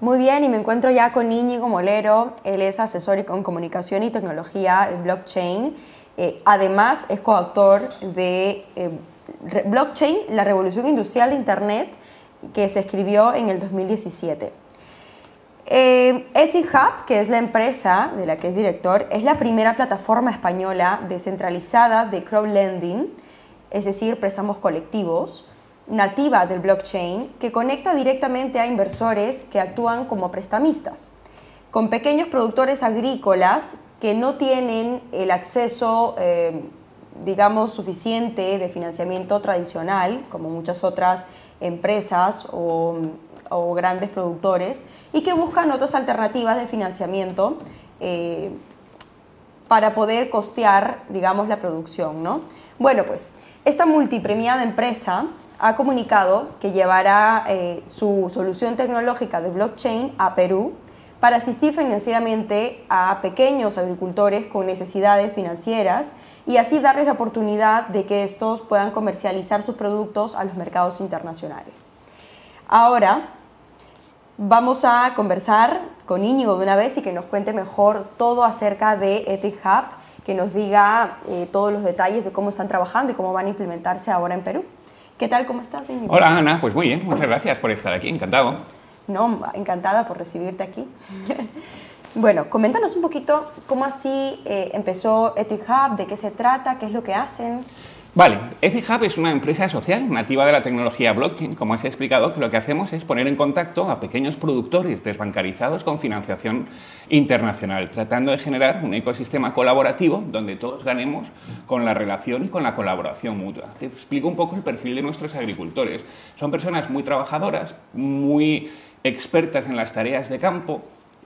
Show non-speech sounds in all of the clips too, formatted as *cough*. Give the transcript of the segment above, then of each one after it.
Muy bien, y me encuentro ya con Íñigo Molero. Él es asesor en comunicación y tecnología de blockchain. Eh, además, es coautor de eh, Blockchain, la revolución industrial de Internet, que se escribió en el 2017. Eh, Etihub, que es la empresa de la que es director, es la primera plataforma española descentralizada de crowdlending, es decir, préstamos colectivos, nativa del blockchain, que conecta directamente a inversores que actúan como prestamistas, con pequeños productores agrícolas que no tienen el acceso, eh, digamos, suficiente de financiamiento tradicional, como muchas otras empresas o, grandes productores, y que buscan otras alternativas de financiamiento eh, para poder costear, digamos, la producción, ¿no? Bueno, pues esta multipremiada empresa ha comunicado que llevará eh, su solución tecnológica de blockchain a Perú para asistir financieramente a pequeños agricultores con necesidades financieras y así darles la oportunidad de que estos puedan comercializar sus productos a los mercados internacionales. Ahora vamos a conversar con Íñigo de una vez y que nos cuente mejor todo acerca de Etihub, que nos diga eh, todos los detalles de cómo están trabajando y cómo van a implementarse ahora en Perú. ¿Qué tal? ¿Cómo estás, Íñigo? Hola, Ana. Pues muy bien. Muchas gracias por estar aquí. Encantado. No, encantada por recibirte aquí. *laughs* bueno, coméntanos un poquito cómo así eh, empezó Etihub, de qué se trata, qué es lo que hacen. Vale, Etihub es una empresa social nativa de la tecnología blockchain. Como os he explicado, que lo que hacemos es poner en contacto a pequeños productores desbancarizados con financiación internacional, tratando de generar un ecosistema colaborativo donde todos ganemos con la relación y con la colaboración mutua. Te explico un poco el perfil de nuestros agricultores. Son personas muy trabajadoras, muy expertas en las tareas de campo,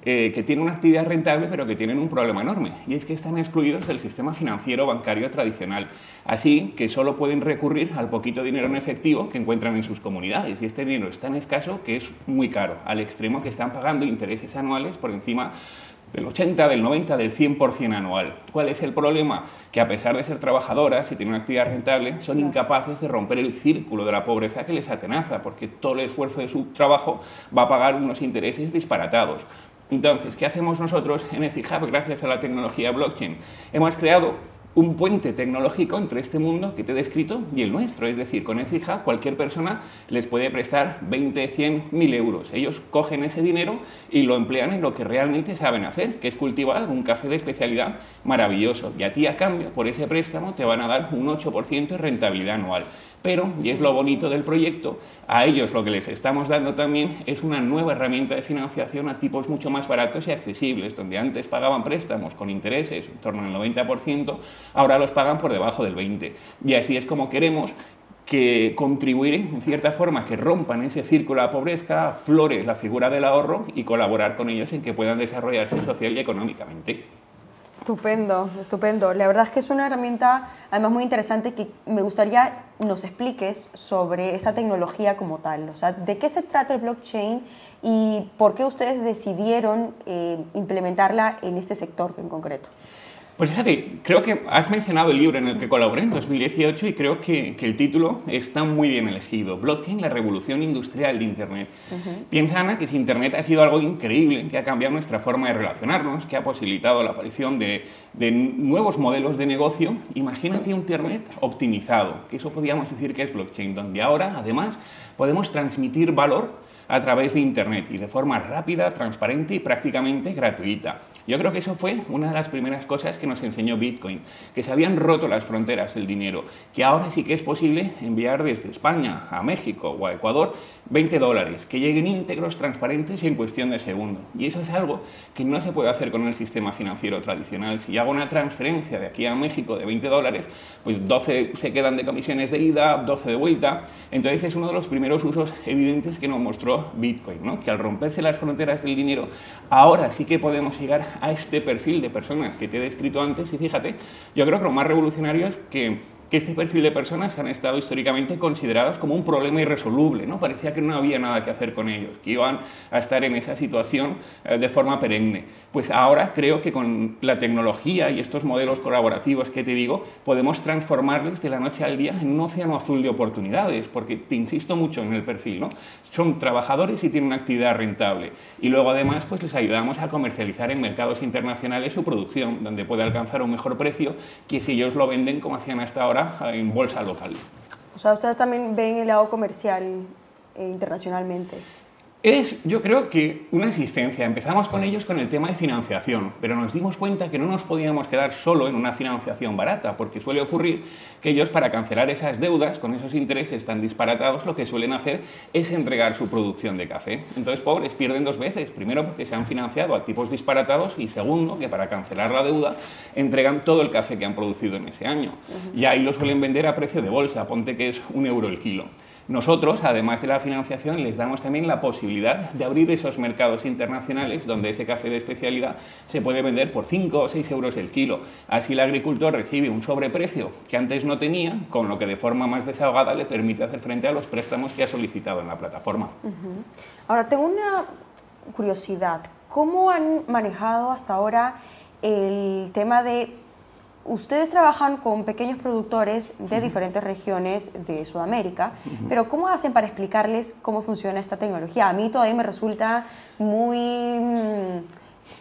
eh, que tienen una actividad rentable, pero que tienen un problema enorme, y es que están excluidos del sistema financiero bancario tradicional. Así que solo pueden recurrir al poquito dinero en efectivo que encuentran en sus comunidades, y este dinero es tan escaso que es muy caro, al extremo que están pagando intereses anuales por encima del 80, del 90, del 100% anual. ¿Cuál es el problema? Que a pesar de ser trabajadoras y tener una actividad rentable, son incapaces de romper el círculo de la pobreza que les atenaza, porque todo el esfuerzo de su trabajo va a pagar unos intereses disparatados. Entonces, ¿qué hacemos nosotros *laughs* en ECIHub gracias a la tecnología blockchain? Hemos creado un puente tecnológico entre este mundo que te he descrito y el nuestro. Es decir, con ECIHub cualquier persona les puede prestar 20, 100, 1000 euros. Ellos cogen ese dinero y lo emplean en lo que realmente saben hacer, que es cultivar un café de especialidad maravilloso. Y a ti a cambio, por ese préstamo, te van a dar un 8% de rentabilidad anual. Pero, y es lo bonito del proyecto, a ellos lo que les estamos dando también es una nueva herramienta de financiación a tipos mucho más baratos y accesibles, donde antes pagaban préstamos con intereses en torno al 90%, ahora los pagan por debajo del 20%. Y así es como queremos que contribuir en cierta forma, que rompan ese círculo de la pobreza, flores la figura del ahorro y colaborar con ellos en que puedan desarrollarse social y económicamente. Estupendo, estupendo. La verdad es que es una herramienta además muy interesante que me gustaría nos expliques sobre esta tecnología como tal. O sea, ¿de qué se trata el blockchain y por qué ustedes decidieron eh, implementarla en este sector en concreto? Pues fíjate, creo que has mencionado el libro en el que colaboré en 2018 y creo que, el título está muy bien elegido. Blockchain, la revolución industrial de Internet. Piensa, Ana, que si Internet ha sido algo increíble, que ha cambiado nuestra forma de relacionarnos, que ha posibilitado la aparición de, de nuevos modelos de negocio, imagínate un Internet optimizado, que eso podríamos decir que es blockchain, donde ahora, además, podemos transmitir valor a través de Internet y de forma rápida, transparente y prácticamente gratuita. Yo creo que eso fue una de las primeras cosas que nos enseñó Bitcoin, que se habían roto las fronteras del dinero, que ahora sí que es posible enviar desde España a México o a Ecuador 20 dólares, que lleguen íntegros, transparentes y en cuestión de segundo. Y eso es algo que no se puede hacer con el sistema financiero tradicional. Si hago una transferencia de aquí a México de 20 dólares, pues 12 se quedan de comisiones de ida, 12 de vuelta. Entonces es uno de los primeros usos evidentes que nos mostró Bitcoin, ¿no? que al romperse las fronteras del dinero, ahora sí que podemos llegar a este perfil de personas que te he descrito antes y fíjate, yo creo que lo más revolucionario es que que este perfil de personas han estado históricamente considerados como un problema irresoluble, ¿no? Parecía que no había nada que hacer con ellos, que iban a estar en esa situación eh, de forma perenne. Pues ahora creo que con la tecnología y estos modelos colaborativos que te digo, podemos transformarles de la noche al día en un océano azul de oportunidades, porque te insisto mucho en el perfil, ¿no? Son trabajadores y tienen una actividad rentable. Y luego además pues les ayudamos a comercializar en mercados internacionales su producción, donde puede alcanzar un mejor precio que si ellos lo venden como hacían hasta ahora en bolsa local. O sea, ustedes también ven el lado comercial eh, internacionalmente. Es, yo creo que una asistencia. Empezamos con ellos con el tema de financiación, pero nos dimos cuenta que no nos podíamos quedar solo en una financiación barata, porque suele ocurrir que ellos para cancelar esas deudas con esos intereses tan disparatados lo que suelen hacer es entregar su producción de café. Entonces, pobres, pierden dos veces. Primero, porque se han financiado a tipos disparatados y segundo, que para cancelar la deuda entregan todo el café que han producido en ese año. Y ahí lo suelen vender a precio de bolsa, ponte que es un euro el kilo. Nosotros, además de la financiación, les damos también la posibilidad de abrir esos mercados internacionales donde ese café de especialidad se puede vender por 5 o 6 euros el kilo. Así el agricultor recibe un sobreprecio que antes no tenía, con lo que de forma más desahogada le permite hacer frente a los préstamos que ha solicitado en la plataforma. Ahora, tengo una curiosidad. ¿Cómo han manejado hasta ahora el tema de ustedes trabajan con pequeños productores de diferentes regiones de Sudamérica, pero ¿cómo hacen para explicarles cómo funciona esta tecnología? A mí todavía me resulta muy mm,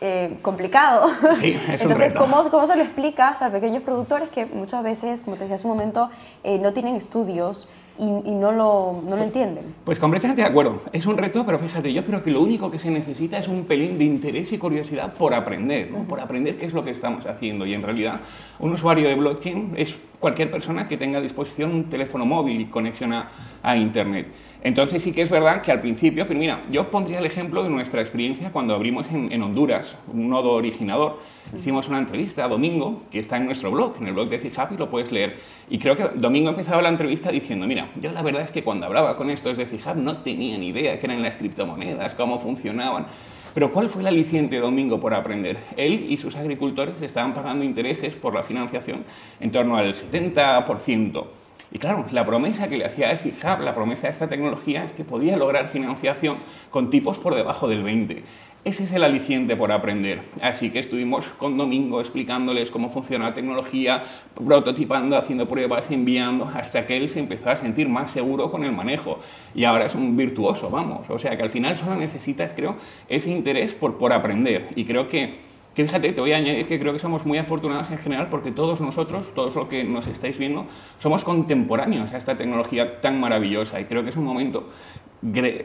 eh, complicado. Sí, es *laughs* Entonces, ¿cómo, ¿cómo, se lo explicas a pequeños productores que muchas veces, como te decía hace un momento, eh, no tienen estudios y, no, lo, no, lo, entienden. Pues completamente de acuerdo. Es un reto, pero fíjate, yo creo que lo único que se necesita es un pelín de interés y curiosidad por aprender, por aprender qué es lo que estamos haciendo. Y en realidad, un usuario de blockchain es cualquier persona que tenga a disposición un teléfono móvil y conexión a, a Internet. Entonces sí que es verdad que al principio, pero mira, yo pondría el ejemplo de nuestra experiencia cuando abrimos en, Honduras un nodo originador. Hicimos una entrevista a Domingo, que está en nuestro blog, en el blog de CIHAP y lo puedes leer. Y creo que Domingo empezaba la entrevista diciendo, mira, yo la verdad es que cuando hablaba con estos de CIHAP no tenía ni idea qué eran las criptomonedas, cómo funcionaban. Pero ¿cuál fue el aliciente de Domingo por aprender? Él y sus agricultores estaban pagando intereses por la financiación en torno al 70%. Y claro, la promesa que le hacía a Hub, la promesa de esta tecnología, es que podía lograr financiación con tipos por debajo del 20. Ese es el aliciente por aprender. Así que estuvimos con Domingo explicándoles cómo funciona la tecnología, prototipando, haciendo pruebas, enviando, hasta que él se empezó a sentir más seguro con el manejo. Y ahora es un virtuoso, vamos. O sea que al final solo necesitas, creo, ese interés por, por aprender. Y creo que que fíjate, te voy a añadir que creo que somos muy afortunados en general porque todos nosotros, todos los que nos estáis viendo, somos contemporáneos a esta tecnología tan maravillosa y creo que es un momento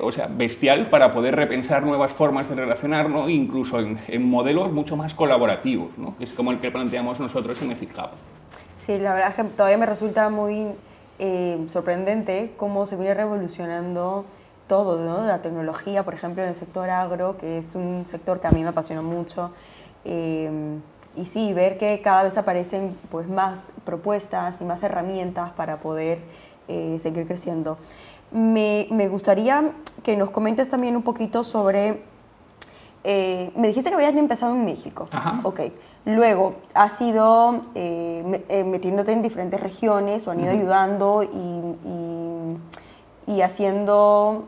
o sea, bestial para poder repensar nuevas formas de relacionarnos, incluso en, modelos mucho más colaborativos, ¿no? que es como el que planteamos nosotros en Ethic Sí, la verdad es que todavía me resulta muy eh, sorprendente cómo se viene revolucionando todo, ¿no? la tecnología, por ejemplo, en el sector agro, que es un sector que a mí me apasiona mucho. Em, y sí, ver que cada vez aparecen pues, más propuestas y más herramientas para poder eh, seguir creciendo. Me, me, gustaría que nos comentes también un poquito sobre... Eh, me dijiste que habías empezado en México. Ajá. Ok. Luego, has ido eh, metiéndote en diferentes regiones o han ido ayudando y, y, y haciendo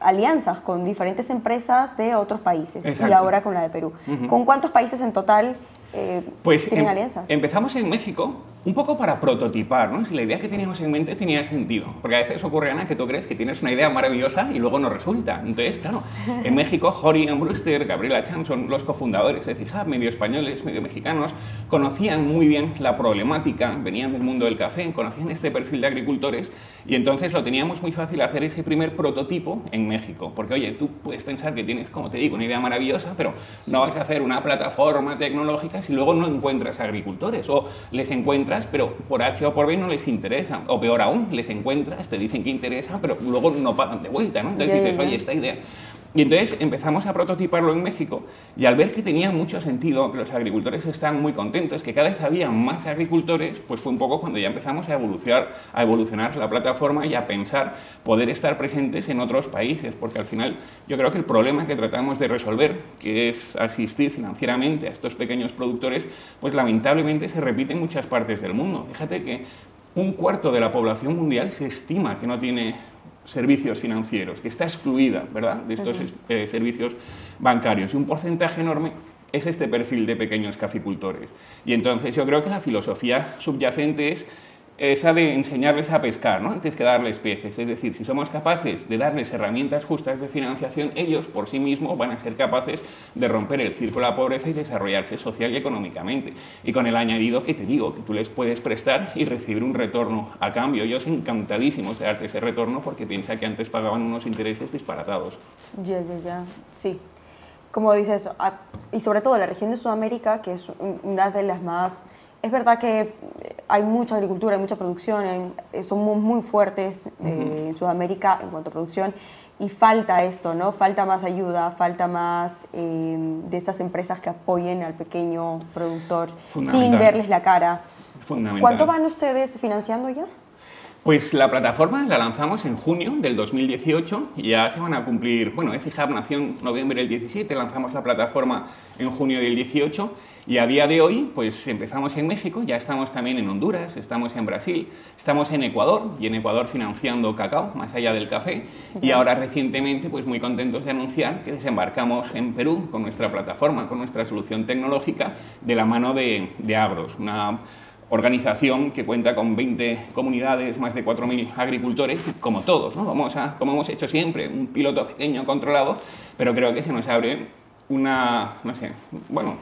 alianzas con diferentes empresas de otros países y ahora con la de Perú. ¿Con cuántos países en total eh, pues tienen em, alianzas? Empezamos en México un poco para prototipar, ¿no? Si la idea que teníamos en mente tenía sentido. Porque a veces ocurre, Ana, que tú crees que tienes una idea maravillosa y luego no resulta. Entonces, claro, en México, Jorian Brewster, Gabriela Chan son los cofundadores de CIJAB, medio españoles, medio mexicanos, conocían muy bien la problemática, venían del mundo del café, conocían este perfil de agricultores y entonces lo teníamos muy fácil hacer ese primer prototipo en México. Porque, oye, tú puedes pensar que tienes, como te digo, una idea maravillosa, pero no vas a hacer una plataforma tecnológica si luego no encuentras agricultores o les encuentras pero por H o por B no les interesa. O peor aún, les encuentras, te dicen que interesa, pero luego no pagan de vuelta, ¿no? Entonces dices, oye, esta idea Y entonces empezamos a prototiparlo en México y al ver que tenía mucho sentido, que los agricultores estaban muy contentos, que cada vez había más agricultores, pues fue un poco cuando ya empezamos a evolucionar, a evolucionar la plataforma y a pensar poder estar presentes en otros países, porque al final yo creo que el problema que tratamos de resolver, que es asistir financieramente a estos pequeños productores, pues lamentablemente se repite en muchas partes del mundo. Fíjate que un cuarto de la población mundial se estima que no tiene servicios financieros, que está excluida ¿verdad? de estos eh, servicios bancarios. Y un porcentaje enorme es este perfil de pequeños caficultores. Y entonces yo creo que la filosofía subyacente es esa de enseñarles a pescar, ¿no? antes que darles peces. Es decir, si somos capaces de darles herramientas justas de financiación, ellos por sí mismos van a ser capaces de romper el círculo de la pobreza y desarrollarse social y económicamente. Y con el añadido que te digo, que tú les puedes prestar y recibir un retorno a cambio. Ellos encantadísimos de darte ese retorno porque piensa que antes pagaban unos intereses disparatados. Ya, ya, ya. Sí. Como dices, y sobre todo la región de Sudamérica, que es una de las más es verdad que hay mucha agricultura, hay mucha producción, eh, somos muy fuertes eh, en Sudamérica en cuanto a producción y falta esto, ¿no? Falta más ayuda, falta más eh, de estas empresas que apoyen al pequeño productor sin verles la cara. ¿Cuánto van ustedes financiando ya? Pues la plataforma la lanzamos en junio del 2018 y ya se van a cumplir, bueno, EFIHub nació en noviembre del 17, lanzamos la plataforma en junio del 18 y a día de hoy, pues empezamos en México, ya estamos también en Honduras, estamos en Brasil, estamos en Ecuador y en Ecuador financiando cacao, más allá del café. Y ahora recientemente, pues muy contentos de anunciar que desembarcamos en Perú con nuestra plataforma, con nuestra solución tecnológica de la mano de, de una organización que cuenta con 20 comunidades, más de 4.000 agricultores, como todos, ¿no? Vamos a, como hemos hecho siempre, un piloto pequeño, controlado, pero creo que se nos abre una, no sé, bueno,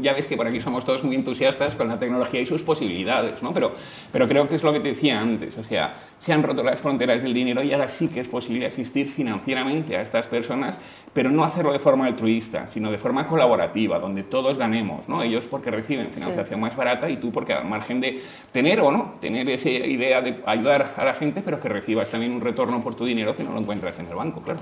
ya ves que por aquí somos todos muy entusiastas con la tecnología y sus posibilidades, ¿no? Pero, pero creo que es lo que te decía antes, o sea, se han roto las fronteras del dinero y ahora sí que es posible asistir financieramente a estas personas, pero no hacerlo de forma altruista, sino de forma colaborativa, donde todos ganemos, ¿no? Ellos porque reciben financiación más barata y tú porque al margen de tener o no, tener esa idea de ayudar a la gente, pero que recibas también un retorno por tu dinero que no lo encuentras en el banco, claro.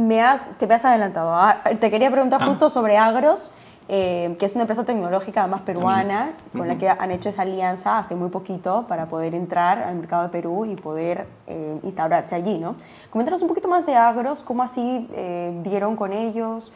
Me has, te me has adelantado. Ah, te quería preguntar ah. justo sobre Agros, eh, que es una empresa tecnológica más peruana, con la que han hecho esa alianza hace muy poquito para poder entrar al mercado de Perú y poder eh, instaurarse allí, ¿no? Coméntanos un poquito más de Agros, cómo así eh, dieron con ellos.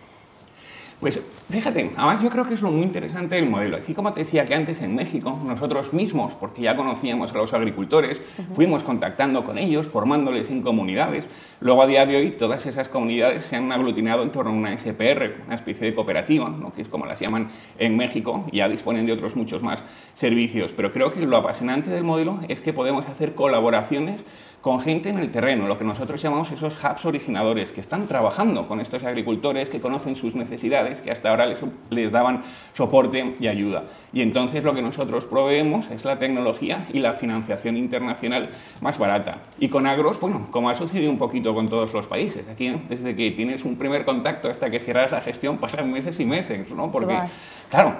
Pues fíjate, además yo creo que es lo muy interesante del modelo. Así como te decía que antes en México, nosotros mismos, porque ya conocíamos a los agricultores, fuimos contactando con ellos, formándoles en comunidades. Luego a día de hoy todas esas comunidades se han aglutinado en torno a una SPR, una especie de cooperativa, ¿no? que es como las llaman en México, y ya disponen de otros muchos más servicios. Pero creo que lo apasionante del modelo es que podemos hacer colaboraciones con gente en el terreno, lo que nosotros llamamos esos hubs originadores, que están trabajando con estos agricultores, que conocen sus necesidades, que hasta ahora les, les, daban soporte y ayuda. Y entonces lo que nosotros proveemos es la tecnología y la financiación internacional más barata. Y con agros, bueno, como ha sucedido un poquito con todos los países, aquí desde que tienes un primer contacto hasta que cierras la gestión pasan meses y meses, ¿no? Porque, claro,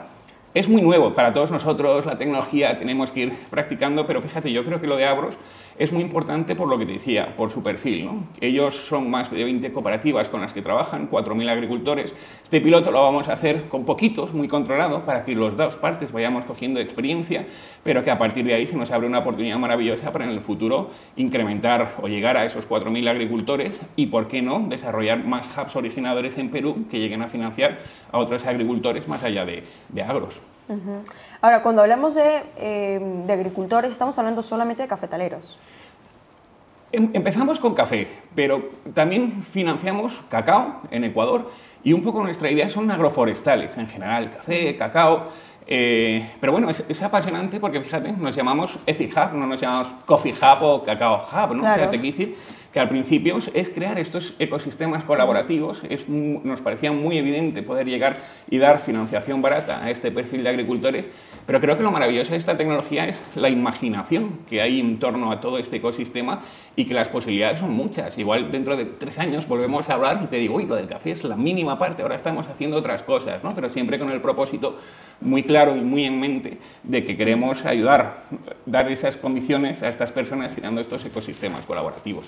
es muy nuevo para todos nosotros, la tecnología tenemos que ir practicando, pero fíjate, yo creo que lo de Agros es muy importante por lo que te decía, por su perfil. ¿no? Ellos son más de 20 cooperativas con las que trabajan, 4.000 agricultores. Este piloto lo vamos a hacer con poquitos, muy controlado, para que los dos partes vayamos cogiendo experiencia, pero que a partir de ahí se nos abre una oportunidad maravillosa para en el futuro incrementar o llegar a esos 4.000 agricultores y, ¿por qué no?, desarrollar más hubs originadores en Perú que lleguen a financiar a otros agricultores más allá de, de agros. Ahora, cuando hablamos eh, de, agricultores, estamos hablando solamente de cafetaleros. Em, empezamos con café, pero también financiamos cacao en Ecuador y un poco nuestra idea son agroforestales en general, café, cacao. Eh, pero bueno, es, apasionante porque fíjate, nos llamamos Ethic Hub, no nos llamamos Coffee Hub o Cacao Hub, ¿no? Claro que al principio es crear estos ecosistemas colaborativos. Es, nos parecía muy evidente poder llegar y dar financiación barata a este perfil de agricultores, pero creo que lo maravilloso de esta tecnología es la imaginación que hay en torno a todo este ecosistema y que las posibilidades son muchas. Igual dentro de tres años volvemos a hablar y te digo, uy, lo del café es la mínima parte, ahora estamos haciendo otras cosas, ¿no? pero siempre con el propósito muy claro y muy en mente de que queremos ayudar, dar esas condiciones a estas personas creando estos ecosistemas colaborativos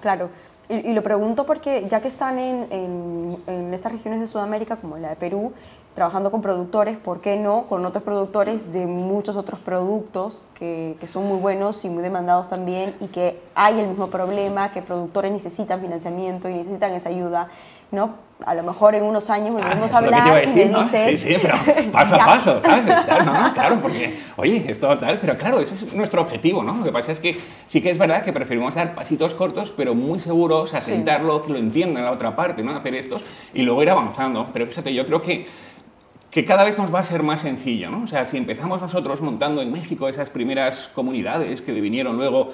claro. Y, lo pregunto porque ya que están en, en, estas regiones de Sudamérica, como la de Perú, trabajando con productores, ¿por qué no con otros productores de muchos otros productos que, que, son muy buenos y muy demandados también y que hay el mismo problema, que productores necesitan financiamiento y necesitan esa ayuda? ¿No? A lo mejor en unos años ah, volvemos a hablar y me dices... Sí, sí, pero paso a *laughs* paso, claro, porque, oye, esto tal, pero claro, eso es nuestro objetivo, ¿no? Lo que pasa es que sí que es verdad que preferimos dar pasitos cortos, pero muy seguros, asentarlo, que lo entiendan la otra parte, ¿no? Hacer estos y luego ir avanzando. Pero fíjate, yo creo que que cada vez nos va a ser más sencillo, ¿no? O sea, si empezamos nosotros montando en México esas primeras comunidades que vinieron luego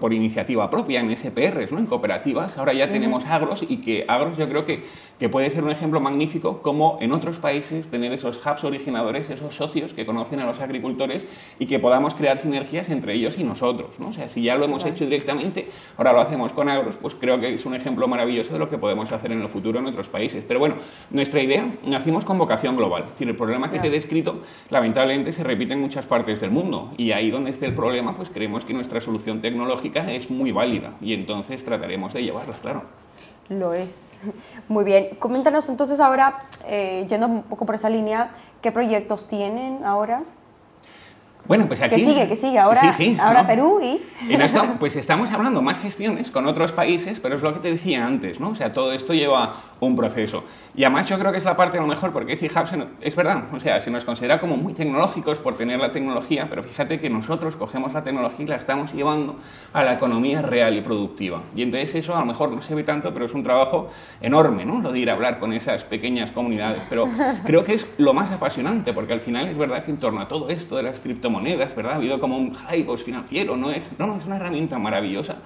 por, iniciativa propia, en SPRs, ¿no? En cooperativas, ahora ya tenemos agros y que agros yo creo que, que puede ser un ejemplo magnífico como en otros países tener esos hubs originadores, esos socios que conocen a los agricultores y que podamos crear sinergias entre ellos y nosotros, ¿no? O sea, si ya lo hemos hecho directamente, ahora lo hacemos con agros, pues creo que es un ejemplo maravilloso de lo que podemos hacer en el futuro en otros países. Pero bueno, nuestra idea, nacimos con vocación global es decir, el problema que te he descrito, lamentablemente, se repite en muchas partes del mundo. Y ahí donde esté el problema, pues creemos que nuestra solución tecnológica es muy válida. Y entonces trataremos de llevarla, claro. Lo es. *laughs* Muy bien. Coméntanos entonces ahora, eh, yendo un poco por esa línea, ¿qué proyectos tienen ahora? Bueno, pues aquí... Que sigue, que sigue. Ahora, ahora Perú y... En esto, pues estamos hablando más gestiones con otros países, pero es lo que te decía antes, ¿no? O sea, todo esto lleva un proceso. Y además yo creo que es la parte a lo mejor, porque fijaos, es verdad, o sea, se nos considera como muy tecnológicos por tener la tecnología, pero fíjate que nosotros cogemos la tecnología y la estamos llevando a la economía real y productiva. Y entonces eso a lo mejor no se ve tanto, pero es un trabajo enorme, ¿no? Lo de ir a hablar con esas pequeñas comunidades. Pero creo que es lo más apasionante, porque al final es verdad que en torno a todo esto de las criptomonedas, monedas, ¿verdad? Ha habido como un hype financiero, ¿no? Es, no, no, es una herramienta maravillosa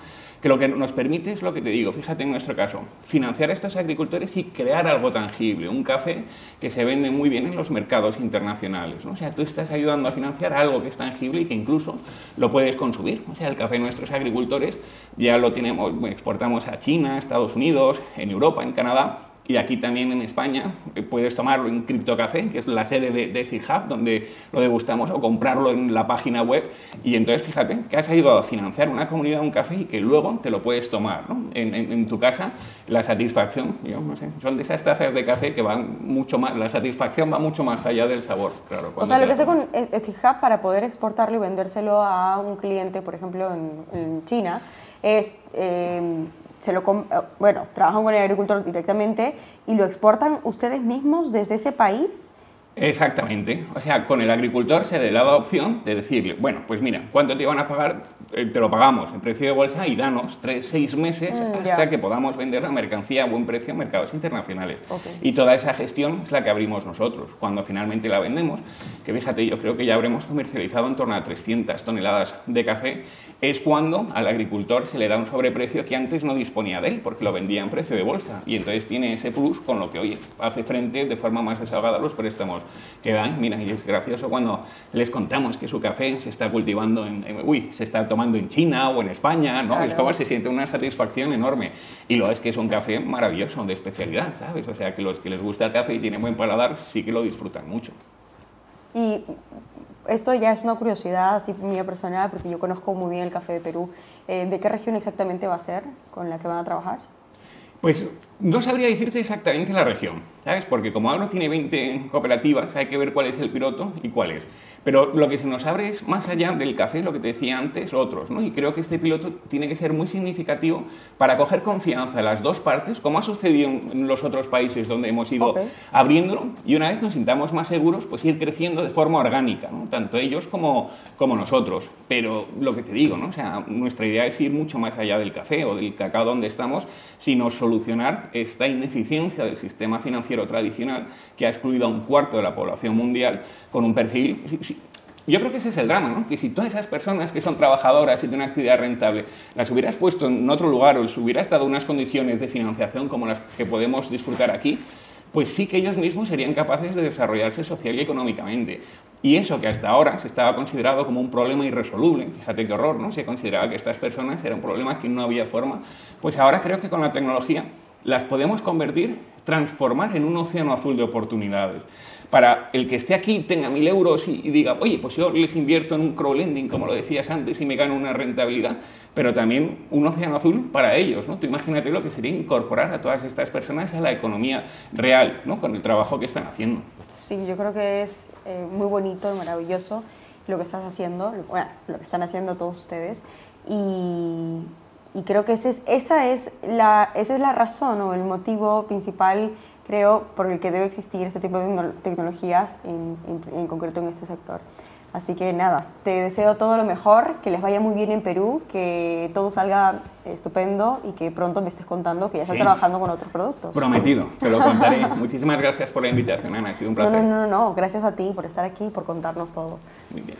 que lo que nos permite es lo que te digo, fíjate en nuestro caso, financiar a estos agricultores y crear algo tangible, un café que se vende muy bien en los mercados internacionales. ¿no? O sea, tú estás ayudando a financiar algo que es tangible y que incluso lo puedes consumir. O sea, el café de nuestros agricultores ya lo tenemos, exportamos a China, Estados Unidos, en Europa, en Canadá y aquí también en España eh, puedes tomarlo en CryptoCafé, que es la sede de, de Hub, donde lo degustamos, o comprarlo en la página web. Y entonces fíjate que has ayudado a financiar una comunidad, un café, y que luego te lo puedes tomar ¿no? en, en, tu casa. La satisfacción, yo no sé, son de esas tazas de café que van mucho más, la satisfacción va mucho más allá del sabor. Claro, o sea, lo que hace con Hub para poder exportarlo y vendérselo a un cliente, por ejemplo, en, China, es... Eh, se lo, eh, bueno, trabajan con el agricultor directamente y lo exportan ustedes mismos desde ese país. Exactamente. O sea, con el agricultor se le da la opción de decirle, bueno, pues mira, ¿cuánto te van a pagar? Eh, te lo pagamos en precio de bolsa y danos tres, seis meses mm, hasta que podamos vender la mercancía a buen precio en mercados internacionales. Y toda esa gestión es la que abrimos nosotros. Cuando finalmente la vendemos, que fíjate, yo creo que ya habremos comercializado en torno a 300 toneladas de café, es cuando al agricultor se le da un sobreprecio que antes no disponía de él, porque lo vendía en precio de bolsa. Y entonces tiene ese plus con lo que, oye, hace frente de forma más desahogada a los préstamos que dan. Mira, y es gracioso cuando les contamos que su café se está cultivando en, uy, se está tomando en China o en España, ¿no? Es como se siente una satisfacción enorme. Y lo es que es un café maravilloso, de especialidad, ¿sabes? O sea, que los que les gusta el café y tienen buen paladar, sí que lo disfrutan mucho. Y esto ya es una curiosidad así mía personal, porque yo conozco muy bien el café de Perú. Eh, ¿De qué región exactamente va a ser con la que van a trabajar? Pues no sabría decirte exactamente la región, ¿sabes? Porque como ahora tiene 20 cooperativas, hay que ver cuál es el piloto y cuál es. Pero lo que se nos abre es más allá del café, lo que te decía antes, otros, ¿no? Y creo que este piloto tiene que ser muy significativo para coger confianza de las dos partes, como ha sucedido en los otros países donde hemos ido abriéndolo, y una vez nos sintamos más seguros, pues ir creciendo de forma orgánica, ¿no? Tanto ellos como, como nosotros. Pero lo que te digo, ¿no? O sea, nuestra idea es ir mucho más allá del café o del cacao donde estamos, sino solucionar esta ineficiencia del sistema financiero tradicional que ha excluido a un cuarto de la población mundial con un perfil yo creo que ese es el drama, ¿no? que si todas esas personas que son trabajadoras y una actividad rentable las hubieras puesto en otro lugar o les hubieras dado unas condiciones de financiación como las que podemos disfrutar aquí, pues sí que ellos mismos serían capaces de desarrollarse social y económicamente. Y eso que hasta ahora se estaba considerado como un problema irresoluble, fíjate qué horror, ¿no? Se consideraba que estas personas era un problema que no había forma, pues ahora creo que con la tecnología las podemos convertir, transformar en un océano azul de oportunidades. Para el que esté aquí, tenga mil euros y, diga, oye, pues yo les invierto en un crowdlending, como lo decías antes, y me gano una rentabilidad, pero también un océano azul para ellos, ¿no? Tú imagínate lo que sería incorporar a todas estas personas a la economía real, ¿no? Con el trabajo que están haciendo. Sí, yo creo que es eh, muy bonito y maravilloso lo que estás haciendo, bueno, lo que están haciendo todos ustedes, y, y creo que ese es, esa, es la, esa es la razón o el motivo principal, creo, por el que debe existir ese tipo de tecnologías, en, en, concreto en este sector. Así que nada, te deseo todo lo mejor, que les vaya muy bien en Perú, que todo salga estupendo y que pronto me estés contando que ya estás trabajando con otros productos. Prometido, te lo *laughs* contaré. Muchísimas gracias por la invitación, Ana, ha sido un placer. No, no, no, no, gracias a ti por estar aquí por contarnos todo. Muy bien.